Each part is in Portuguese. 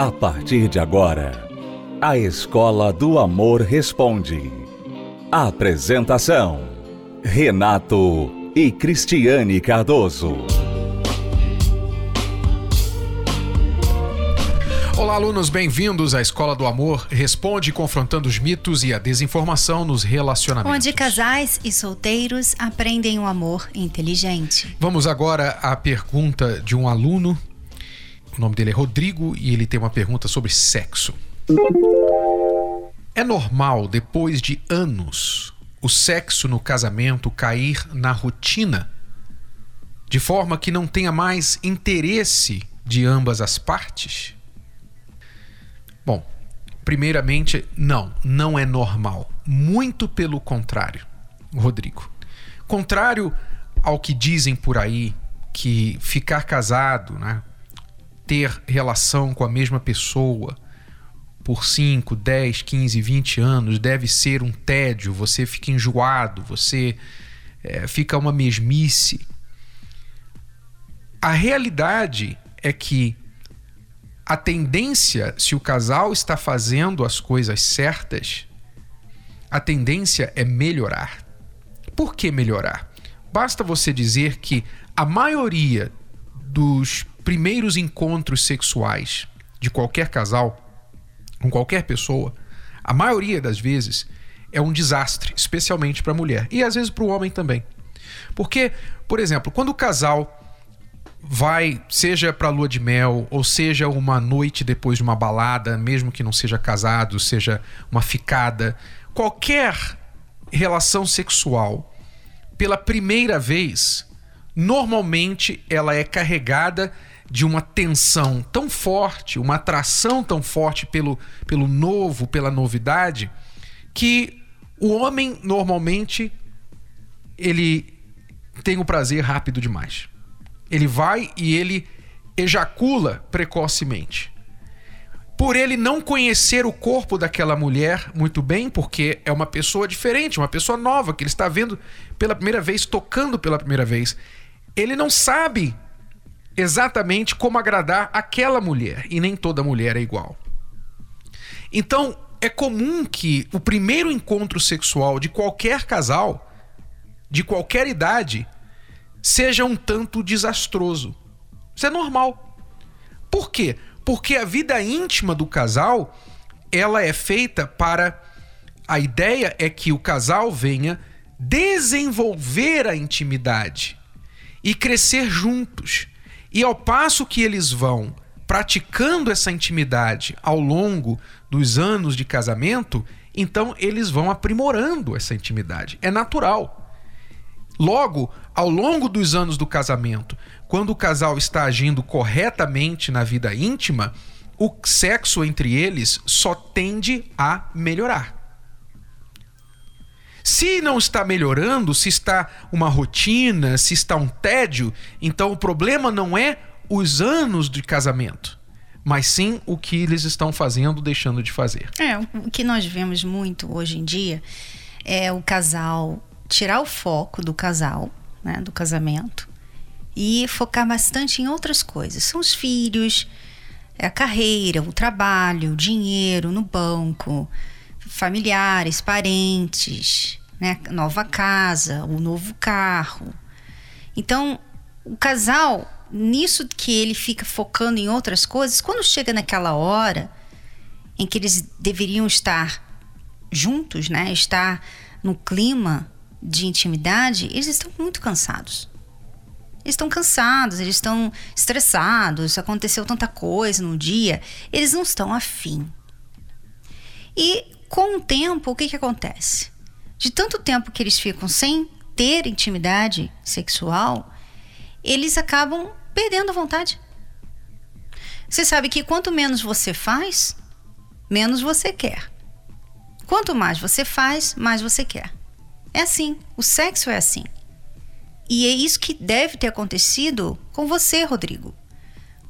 A partir de agora, a Escola do Amor Responde. Apresentação: Renato e Cristiane Cardoso. Olá, alunos, bem-vindos à Escola do Amor Responde confrontando os mitos e a desinformação nos relacionamentos. Onde casais e solteiros aprendem o amor inteligente. Vamos agora à pergunta de um aluno. O nome dele é Rodrigo e ele tem uma pergunta sobre sexo. É normal, depois de anos, o sexo no casamento cair na rotina, de forma que não tenha mais interesse de ambas as partes? Bom, primeiramente, não, não é normal. Muito pelo contrário, Rodrigo. Contrário ao que dizem por aí, que ficar casado, né, ter relação com a mesma pessoa por 5, 10, 15, 20 anos deve ser um tédio, você fica enjoado, você é, fica uma mesmice. A realidade é que a tendência, se o casal está fazendo as coisas certas, a tendência é melhorar. Por que melhorar? Basta você dizer que a maioria dos primeiros encontros sexuais de qualquer casal, com qualquer pessoa, a maioria das vezes é um desastre, especialmente para a mulher e às vezes para o homem também. Porque, por exemplo, quando o casal vai, seja para lua de mel, ou seja uma noite depois de uma balada, mesmo que não seja casado, seja uma ficada, qualquer relação sexual, pela primeira vez, normalmente ela é carregada de uma tensão tão forte, uma atração tão forte pelo, pelo novo, pela novidade, que o homem normalmente ele tem o prazer rápido demais. Ele vai e ele ejacula precocemente. Por ele não conhecer o corpo daquela mulher muito bem, porque é uma pessoa diferente, uma pessoa nova que ele está vendo pela primeira vez, tocando pela primeira vez, ele não sabe exatamente como agradar aquela mulher, e nem toda mulher é igual. Então, é comum que o primeiro encontro sexual de qualquer casal, de qualquer idade, seja um tanto desastroso. Isso é normal. Por quê? Porque a vida íntima do casal, ela é feita para a ideia é que o casal venha desenvolver a intimidade e crescer juntos. E ao passo que eles vão praticando essa intimidade ao longo dos anos de casamento, então eles vão aprimorando essa intimidade. É natural. Logo, ao longo dos anos do casamento, quando o casal está agindo corretamente na vida íntima, o sexo entre eles só tende a melhorar. Se não está melhorando, se está uma rotina, se está um tédio, então o problema não é os anos de casamento, mas sim o que eles estão fazendo, deixando de fazer. É, o que nós vemos muito hoje em dia é o casal tirar o foco do casal, né, do casamento, e focar bastante em outras coisas. São os filhos, é a carreira, o trabalho, o dinheiro no banco, familiares, parentes, né, nova casa, o novo carro. Então, o casal, nisso que ele fica focando em outras coisas, quando chega naquela hora em que eles deveriam estar juntos, né, estar no clima de intimidade, eles estão muito cansados. Eles estão cansados, eles estão estressados, aconteceu tanta coisa no dia, eles não estão afim. E com o tempo, o que, que acontece? De tanto tempo que eles ficam sem ter intimidade sexual, eles acabam perdendo a vontade. Você sabe que quanto menos você faz, menos você quer. Quanto mais você faz, mais você quer. É assim, o sexo é assim. E é isso que deve ter acontecido com você, Rodrigo.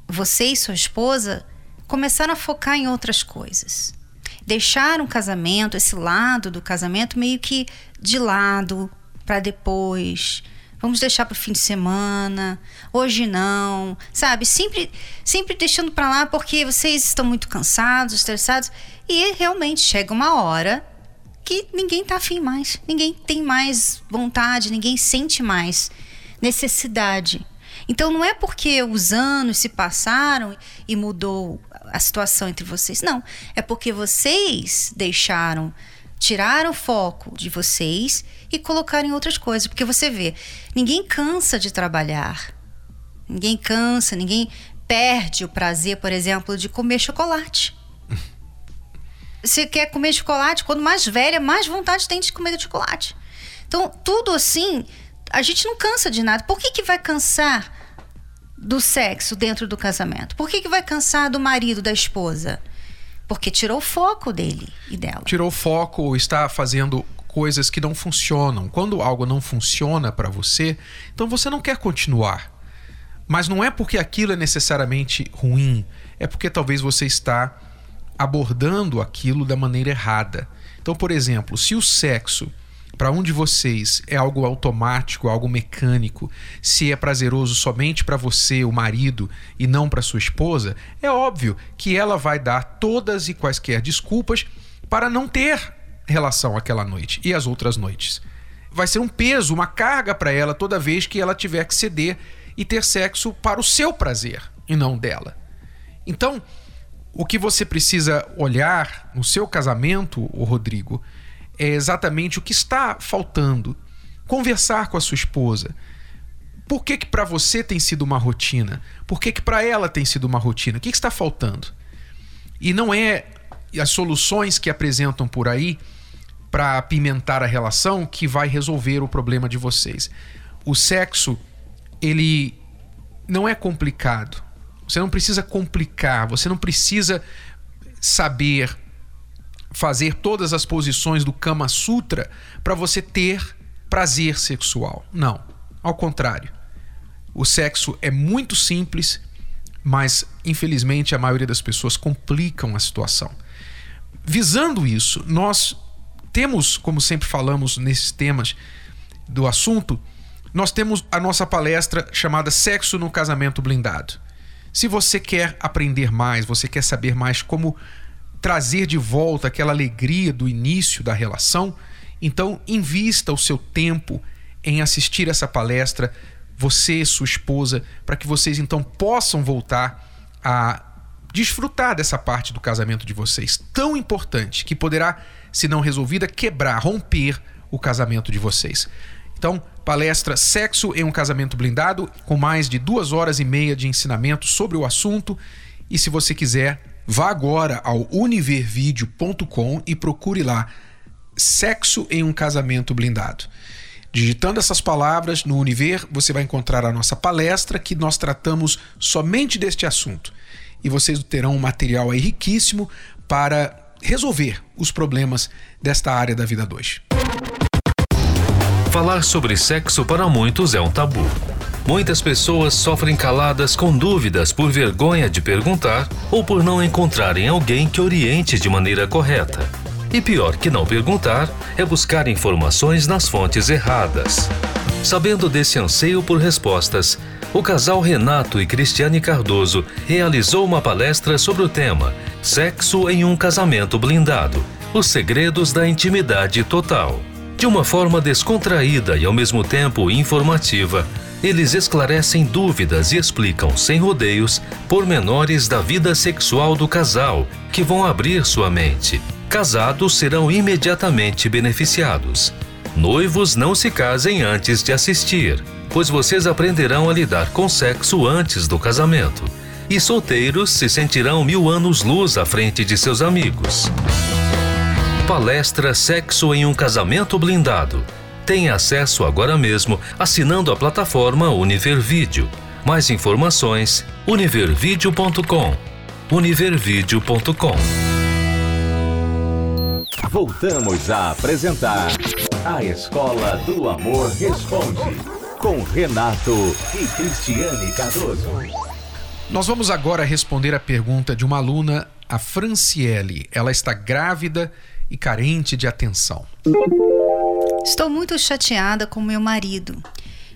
Você e sua esposa começaram a focar em outras coisas. Deixaram o casamento, esse lado do casamento, meio que de lado para depois. Vamos deixar para o fim de semana. Hoje não, sabe? Sempre, sempre deixando para lá porque vocês estão muito cansados, estressados e realmente chega uma hora que ninguém tá afim mais, ninguém tem mais vontade, ninguém sente mais necessidade. Então não é porque os anos se passaram e mudou a situação entre vocês. Não, é porque vocês deixaram, tiraram o foco de vocês e colocaram em outras coisas. Porque você vê, ninguém cansa de trabalhar. Ninguém cansa, ninguém perde o prazer, por exemplo, de comer chocolate. Você quer comer chocolate, quando mais velha, mais vontade tem de comer chocolate. Então, tudo assim, a gente não cansa de nada. Por que, que vai cansar do sexo dentro do casamento? Por que, que vai cansar do marido, da esposa? Porque tirou o foco dele e dela. Tirou o foco está fazendo coisas que não funcionam. Quando algo não funciona para você, então você não quer continuar. Mas não é porque aquilo é necessariamente ruim, é porque talvez você está abordando aquilo da maneira errada. Então, por exemplo, se o sexo para um de vocês é algo automático, algo mecânico, se é prazeroso somente para você, o marido, e não para sua esposa, é óbvio que ela vai dar todas e quaisquer desculpas para não ter relação aquela noite e as outras noites. Vai ser um peso, uma carga para ela toda vez que ela tiver que ceder e ter sexo para o seu prazer e não dela. Então, o que você precisa olhar no seu casamento, o Rodrigo, é exatamente o que está faltando. Conversar com a sua esposa. Por que que para você tem sido uma rotina? Por que que para ela tem sido uma rotina? O que, que está faltando? E não é as soluções que apresentam por aí para apimentar a relação que vai resolver o problema de vocês. O sexo, ele não é complicado. Você não precisa complicar, você não precisa saber fazer todas as posições do Kama Sutra para você ter prazer sexual. Não, ao contrário. O sexo é muito simples, mas infelizmente a maioria das pessoas complicam a situação. Visando isso, nós temos, como sempre falamos nesses temas do assunto, nós temos a nossa palestra chamada Sexo no Casamento Blindado. Se você quer aprender mais, você quer saber mais como trazer de volta aquela alegria do início da relação, então invista o seu tempo em assistir essa palestra, você e sua esposa, para que vocês então possam voltar a desfrutar dessa parte do casamento de vocês, tão importante que poderá, se não resolvida, quebrar, romper o casamento de vocês. Então, palestra Sexo em um Casamento Blindado, com mais de duas horas e meia de ensinamento sobre o assunto. E se você quiser, Vá agora ao univervideo.com e procure lá Sexo em um Casamento Blindado. Digitando essas palavras no Univer, você vai encontrar a nossa palestra que nós tratamos somente deste assunto. E vocês terão um material aí riquíssimo para resolver os problemas desta área da vida 2. Falar sobre sexo para muitos é um tabu. Muitas pessoas sofrem caladas com dúvidas por vergonha de perguntar ou por não encontrarem alguém que oriente de maneira correta. E pior que não perguntar é buscar informações nas fontes erradas. Sabendo desse anseio por respostas, o casal Renato e Cristiane Cardoso realizou uma palestra sobre o tema Sexo em um Casamento Blindado Os Segredos da Intimidade Total. De uma forma descontraída e ao mesmo tempo informativa, eles esclarecem dúvidas e explicam sem rodeios pormenores da vida sexual do casal que vão abrir sua mente. Casados serão imediatamente beneficiados. Noivos não se casem antes de assistir, pois vocês aprenderão a lidar com sexo antes do casamento. E solteiros se sentirão mil anos luz à frente de seus amigos. Palestra Sexo em um Casamento Blindado Tenha acesso agora mesmo assinando a plataforma Univervídeo. Mais informações: univervideo.com. univervideo.com. Voltamos a apresentar A Escola do Amor Responde com Renato e Cristiane Cardoso. Nós vamos agora responder a pergunta de uma aluna, a Franciele. Ela está grávida e carente de atenção. Estou muito chateada com meu marido.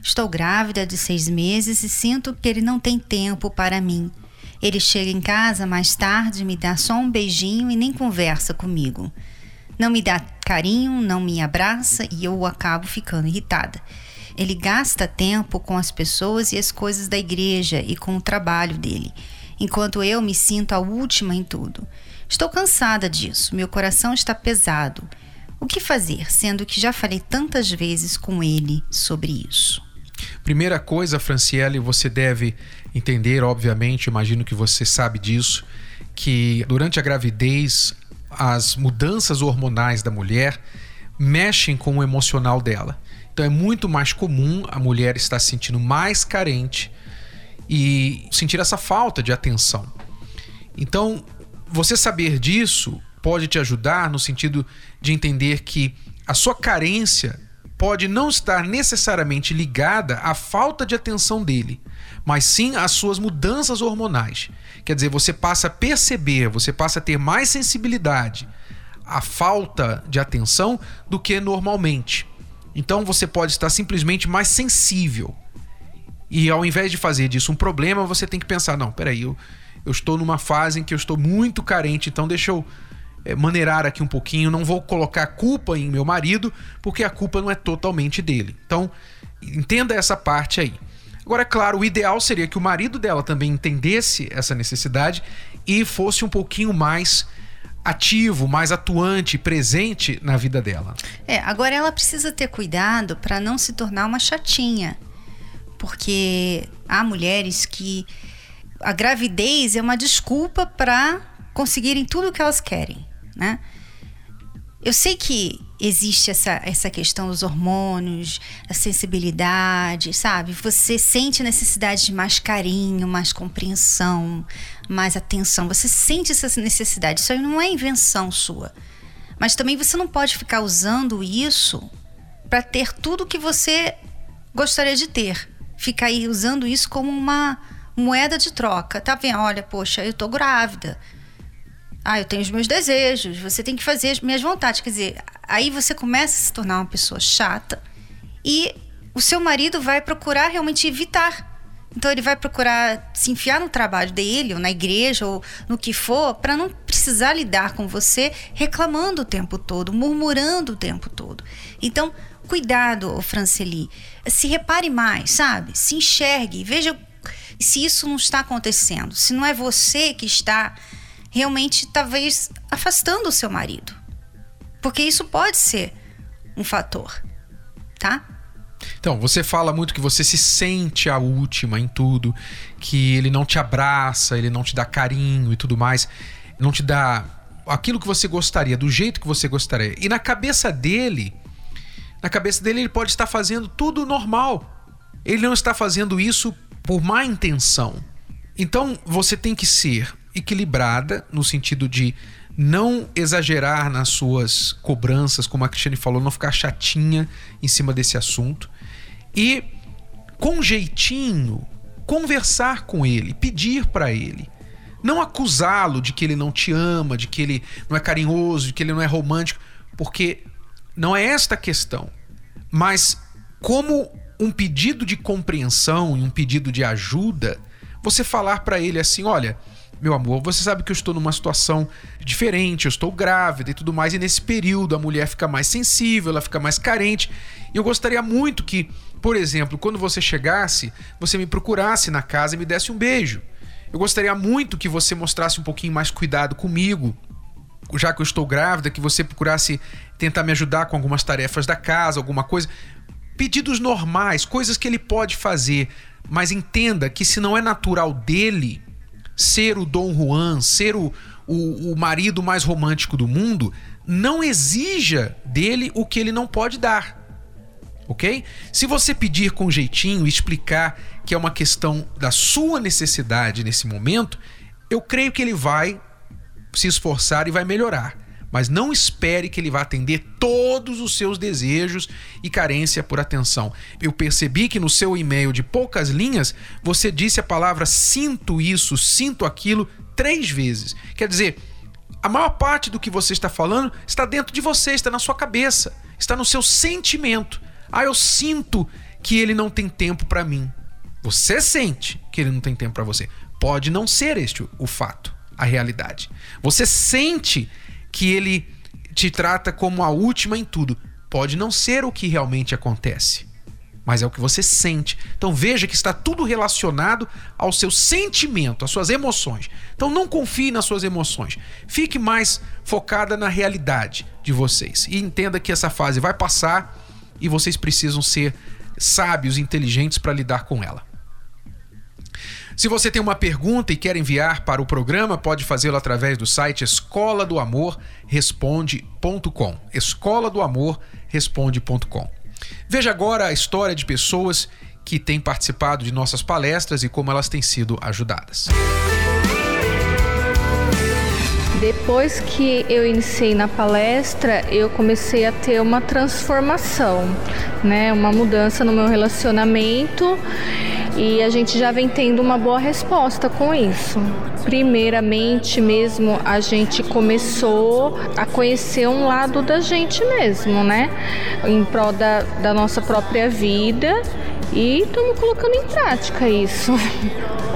Estou grávida de seis meses e sinto que ele não tem tempo para mim. Ele chega em casa mais tarde, me dá só um beijinho e nem conversa comigo. Não me dá carinho, não me abraça e eu acabo ficando irritada. Ele gasta tempo com as pessoas e as coisas da igreja e com o trabalho dele, enquanto eu me sinto a última em tudo. Estou cansada disso, meu coração está pesado. O que fazer, sendo que já falei tantas vezes com ele sobre isso? Primeira coisa, Franciele, você deve entender, obviamente, imagino que você sabe disso, que durante a gravidez as mudanças hormonais da mulher mexem com o emocional dela. Então é muito mais comum a mulher estar se sentindo mais carente e sentir essa falta de atenção. Então, você saber disso pode te ajudar no sentido de entender que a sua carência pode não estar necessariamente ligada à falta de atenção dele, mas sim às suas mudanças hormonais. Quer dizer, você passa a perceber, você passa a ter mais sensibilidade à falta de atenção do que normalmente. Então você pode estar simplesmente mais sensível. E ao invés de fazer disso um problema, você tem que pensar: não, peraí, eu, eu estou numa fase em que eu estou muito carente, então deixa eu é, maneirar aqui um pouquinho, não vou colocar culpa em meu marido, porque a culpa não é totalmente dele. Então, entenda essa parte aí. Agora, é claro, o ideal seria que o marido dela também entendesse essa necessidade e fosse um pouquinho mais ativo, mais atuante, presente na vida dela. É, agora ela precisa ter cuidado para não se tornar uma chatinha. Porque há mulheres que a gravidez é uma desculpa para conseguirem tudo o que elas querem né? Eu sei que existe essa, essa questão dos hormônios, a sensibilidade, sabe? Você sente necessidade de mais carinho, mais compreensão, mais atenção. Você sente essa necessidade. Isso aí não é invenção sua. Mas também você não pode ficar usando isso para ter tudo que você gostaria de ter. Ficar aí usando isso como uma moeda de troca. Tá vendo? Olha, poxa, eu tô grávida. Ah, eu tenho os meus desejos, você tem que fazer as minhas vontades. Quer dizer, aí você começa a se tornar uma pessoa chata e o seu marido vai procurar realmente evitar. Então ele vai procurar se enfiar no trabalho dele, ou na igreja, ou no que for, para não precisar lidar com você reclamando o tempo todo, murmurando o tempo todo. Então, cuidado, Franceli. Se repare mais, sabe? Se enxergue, veja se isso não está acontecendo. Se não é você que está realmente talvez afastando o seu marido. Porque isso pode ser um fator, tá? Então, você fala muito que você se sente a última em tudo, que ele não te abraça, ele não te dá carinho e tudo mais, não te dá aquilo que você gostaria, do jeito que você gostaria. E na cabeça dele, na cabeça dele ele pode estar fazendo tudo normal. Ele não está fazendo isso por má intenção. Então, você tem que ser equilibrada, no sentido de não exagerar nas suas cobranças, como a Cristiane falou, não ficar chatinha em cima desse assunto. E, com jeitinho, conversar com ele, pedir para ele. Não acusá-lo de que ele não te ama, de que ele não é carinhoso, de que ele não é romântico, porque não é esta a questão. Mas, como um pedido de compreensão e um pedido de ajuda, você falar para ele assim: olha meu amor, você sabe que eu estou numa situação diferente, eu estou grávida e tudo mais, e nesse período a mulher fica mais sensível, ela fica mais carente. E eu gostaria muito que, por exemplo, quando você chegasse, você me procurasse na casa e me desse um beijo. Eu gostaria muito que você mostrasse um pouquinho mais cuidado comigo, já que eu estou grávida, que você procurasse tentar me ajudar com algumas tarefas da casa, alguma coisa. Pedidos normais, coisas que ele pode fazer, mas entenda que se não é natural dele, ser o Dom Juan, ser o, o, o marido mais romântico do mundo, não exija dele o que ele não pode dar. Ok? Se você pedir com jeitinho e explicar que é uma questão da sua necessidade nesse momento, eu creio que ele vai se esforçar e vai melhorar mas não espere que ele vá atender todos os seus desejos e carência por atenção. Eu percebi que no seu e-mail de poucas linhas você disse a palavra sinto isso, sinto aquilo três vezes. Quer dizer, a maior parte do que você está falando está dentro de você, está na sua cabeça, está no seu sentimento. Ah, eu sinto que ele não tem tempo para mim. Você sente que ele não tem tempo para você. Pode não ser este o fato, a realidade. Você sente que ele te trata como a última em tudo. Pode não ser o que realmente acontece, mas é o que você sente. Então veja que está tudo relacionado ao seu sentimento, às suas emoções. Então não confie nas suas emoções. Fique mais focada na realidade de vocês e entenda que essa fase vai passar e vocês precisam ser sábios, inteligentes para lidar com ela. Se você tem uma pergunta e quer enviar para o programa, pode fazê-lo através do site escola do amor responde.com. Escola do amor responde.com. Veja agora a história de pessoas que têm participado de nossas palestras e como elas têm sido ajudadas. Depois que eu iniciei na palestra, eu comecei a ter uma transformação, né? Uma mudança no meu relacionamento e a gente já vem tendo uma boa resposta com isso. Primeiramente mesmo, a gente começou a conhecer um lado da gente mesmo, né? Em prol da, da nossa própria vida e estamos colocando em prática isso.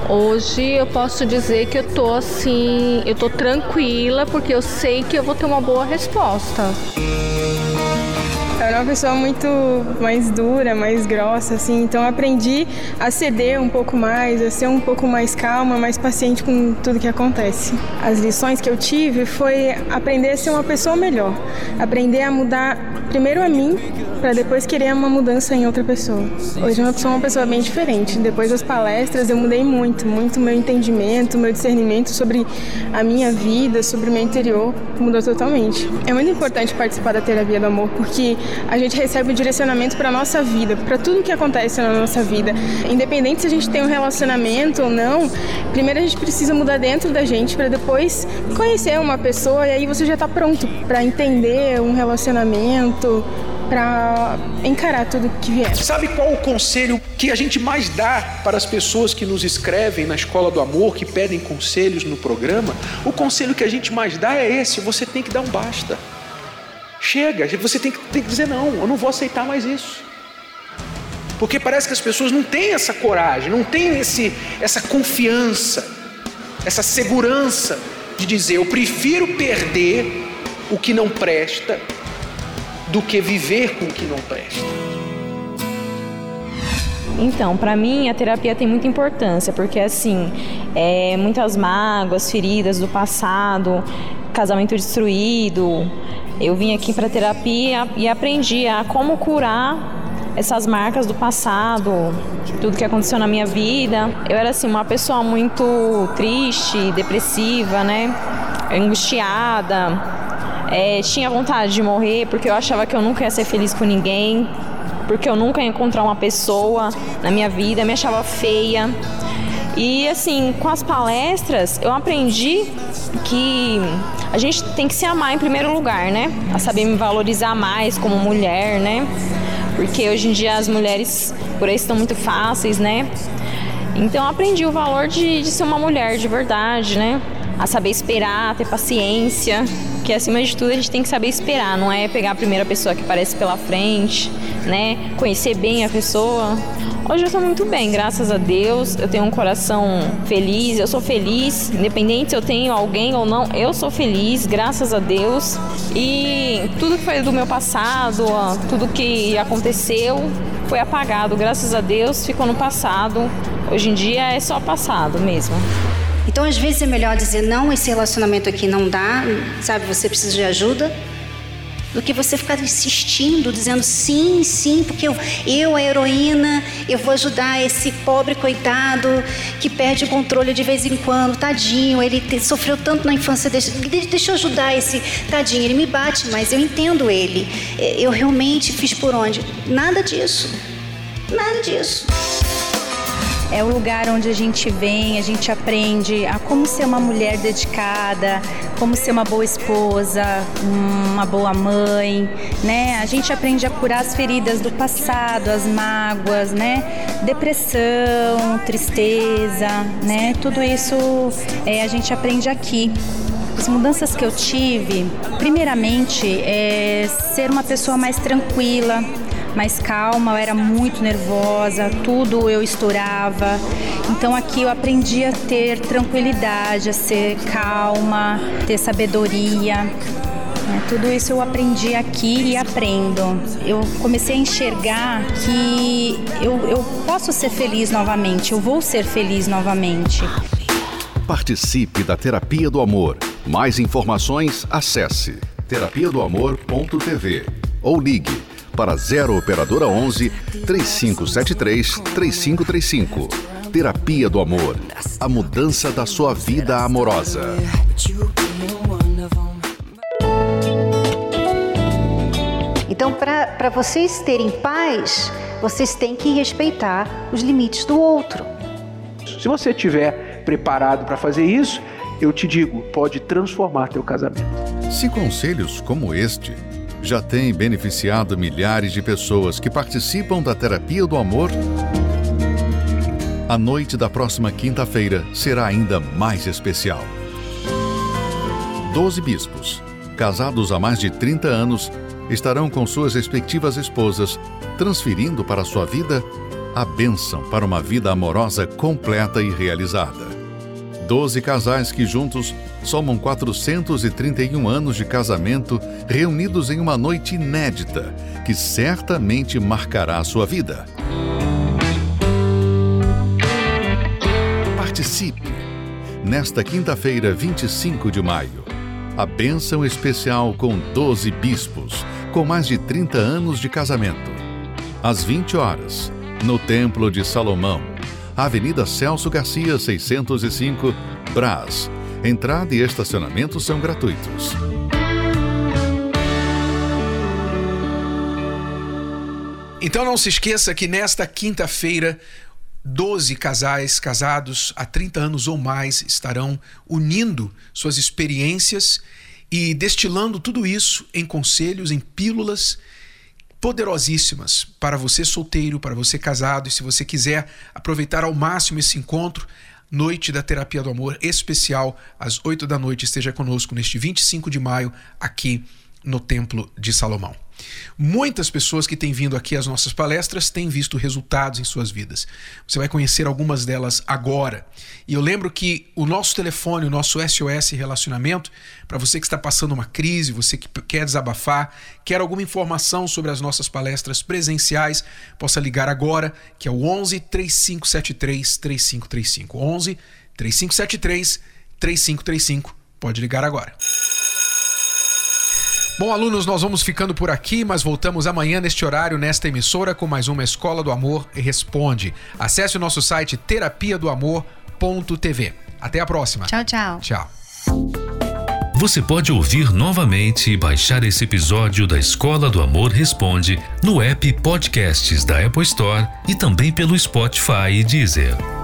Hoje eu posso dizer que eu tô assim, eu tô tranquila porque eu sei que eu vou ter uma boa resposta. Era uma pessoa muito mais dura, mais grossa, assim, então aprendi a ceder um pouco mais, a ser um pouco mais calma, mais paciente com tudo que acontece. As lições que eu tive foi aprender a ser uma pessoa melhor, aprender a mudar primeiro a mim, para depois querer uma mudança em outra pessoa. Hoje eu sou uma pessoa bem diferente. Depois das palestras eu mudei muito, muito meu entendimento, meu discernimento sobre a minha vida, sobre o meu interior mudou totalmente. É muito importante participar da terapia do amor porque a gente recebe o direcionamento para nossa vida, para tudo que acontece na nossa vida. Independente se a gente tem um relacionamento ou não, primeiro a gente precisa mudar dentro da gente para depois conhecer uma pessoa e aí você já está pronto para entender um relacionamento, para encarar tudo que vier. Sabe qual o conselho que a gente mais dá para as pessoas que nos escrevem na Escola do Amor, que pedem conselhos no programa? O conselho que a gente mais dá é esse: você tem que dar um basta. Chega, você tem que, tem que dizer não, eu não vou aceitar mais isso. Porque parece que as pessoas não têm essa coragem, não têm esse, essa confiança, essa segurança de dizer: eu prefiro perder o que não presta do que viver com o que não presta. Então, para mim a terapia tem muita importância, porque assim, é, muitas mágoas, feridas do passado, casamento destruído. Eu vim aqui para terapia e aprendi a como curar essas marcas do passado, tudo que aconteceu na minha vida. Eu era assim uma pessoa muito triste, depressiva, né? Angustiada. É, tinha vontade de morrer porque eu achava que eu nunca ia ser feliz com ninguém, porque eu nunca ia encontrar uma pessoa na minha vida, me achava feia. E assim, com as palestras, eu aprendi que a gente tem que se amar em primeiro lugar, né? A saber me valorizar mais como mulher, né? Porque hoje em dia as mulheres por aí estão muito fáceis, né? Então eu aprendi o valor de, de ser uma mulher de verdade, né? A saber esperar, ter paciência, que acima de tudo a gente tem que saber esperar, não é pegar a primeira pessoa que aparece pela frente, né? Conhecer bem a pessoa. Hoje eu estou muito bem, graças a Deus. Eu tenho um coração feliz, eu sou feliz, independente se eu tenho alguém ou não, eu sou feliz, graças a Deus. E tudo que foi do meu passado, tudo que aconteceu, foi apagado, graças a Deus, ficou no passado. Hoje em dia é só passado mesmo. Então, às vezes é melhor dizer não, esse relacionamento aqui não dá, sabe, você precisa de ajuda, do que você ficar insistindo, dizendo sim, sim, porque eu, eu, a heroína, eu vou ajudar esse pobre coitado que perde o controle de vez em quando, tadinho, ele te, sofreu tanto na infância, deixa, deixa eu ajudar esse tadinho, ele me bate, mas eu entendo ele, eu realmente fiz por onde? Nada disso, nada disso. É o lugar onde a gente vem, a gente aprende a como ser uma mulher dedicada, como ser uma boa esposa, uma boa mãe, né? A gente aprende a curar as feridas do passado, as mágoas, né? Depressão, tristeza, né? Tudo isso é, a gente aprende aqui. As mudanças que eu tive, primeiramente, é ser uma pessoa mais tranquila, mais calma, eu era muito nervosa, tudo eu estourava. Então aqui eu aprendi a ter tranquilidade, a ser calma, ter sabedoria. É, tudo isso eu aprendi aqui e aprendo. Eu comecei a enxergar que eu, eu posso ser feliz novamente, eu vou ser feliz novamente. Participe da Terapia do Amor. Mais informações, acesse terapia do amor.tv ou ligue para 0 operadora 11 3573 3535. Terapia do Amor. A mudança da sua vida amorosa. Então, para vocês terem paz, vocês têm que respeitar os limites do outro. Se você estiver preparado para fazer isso, eu te digo, pode transformar teu casamento. Se conselhos como este já têm beneficiado milhares de pessoas que participam da terapia do amor, a noite da próxima quinta-feira será ainda mais especial. Doze bispos, casados há mais de 30 anos, estarão com suas respectivas esposas, transferindo para sua vida a bênção para uma vida amorosa completa e realizada. Doze casais que juntos somam 431 anos de casamento reunidos em uma noite inédita que certamente marcará a sua vida. Participe! Nesta quinta-feira, 25 de maio, a bênção especial com 12 bispos com mais de 30 anos de casamento. Às 20 horas, no Templo de Salomão, Avenida Celso Garcia, 605, Brás. Entrada e estacionamento são gratuitos. Então não se esqueça que nesta quinta-feira 12 casais casados há 30 anos ou mais estarão unindo suas experiências e destilando tudo isso em conselhos, em pílulas poderosíssimas para você solteiro, para você casado e se você quiser aproveitar ao máximo esse encontro, Noite da Terapia do Amor especial às 8 da noite, esteja conosco neste 25 de maio aqui no Templo de Salomão. Muitas pessoas que têm vindo aqui às nossas palestras têm visto resultados em suas vidas. Você vai conhecer algumas delas agora. E eu lembro que o nosso telefone, o nosso SOS Relacionamento, para você que está passando uma crise, você que quer desabafar, quer alguma informação sobre as nossas palestras presenciais, possa ligar agora, que é o 11 3573 3535. 11 3573 3535. Pode ligar agora. Bom, alunos, nós vamos ficando por aqui, mas voltamos amanhã neste horário, nesta emissora, com mais uma Escola do Amor Responde. Acesse o nosso site terapia do amor.tv. Até a próxima. Tchau, tchau. Tchau. Você pode ouvir novamente e baixar esse episódio da Escola do Amor Responde no app Podcasts da Apple Store e também pelo Spotify e Deezer.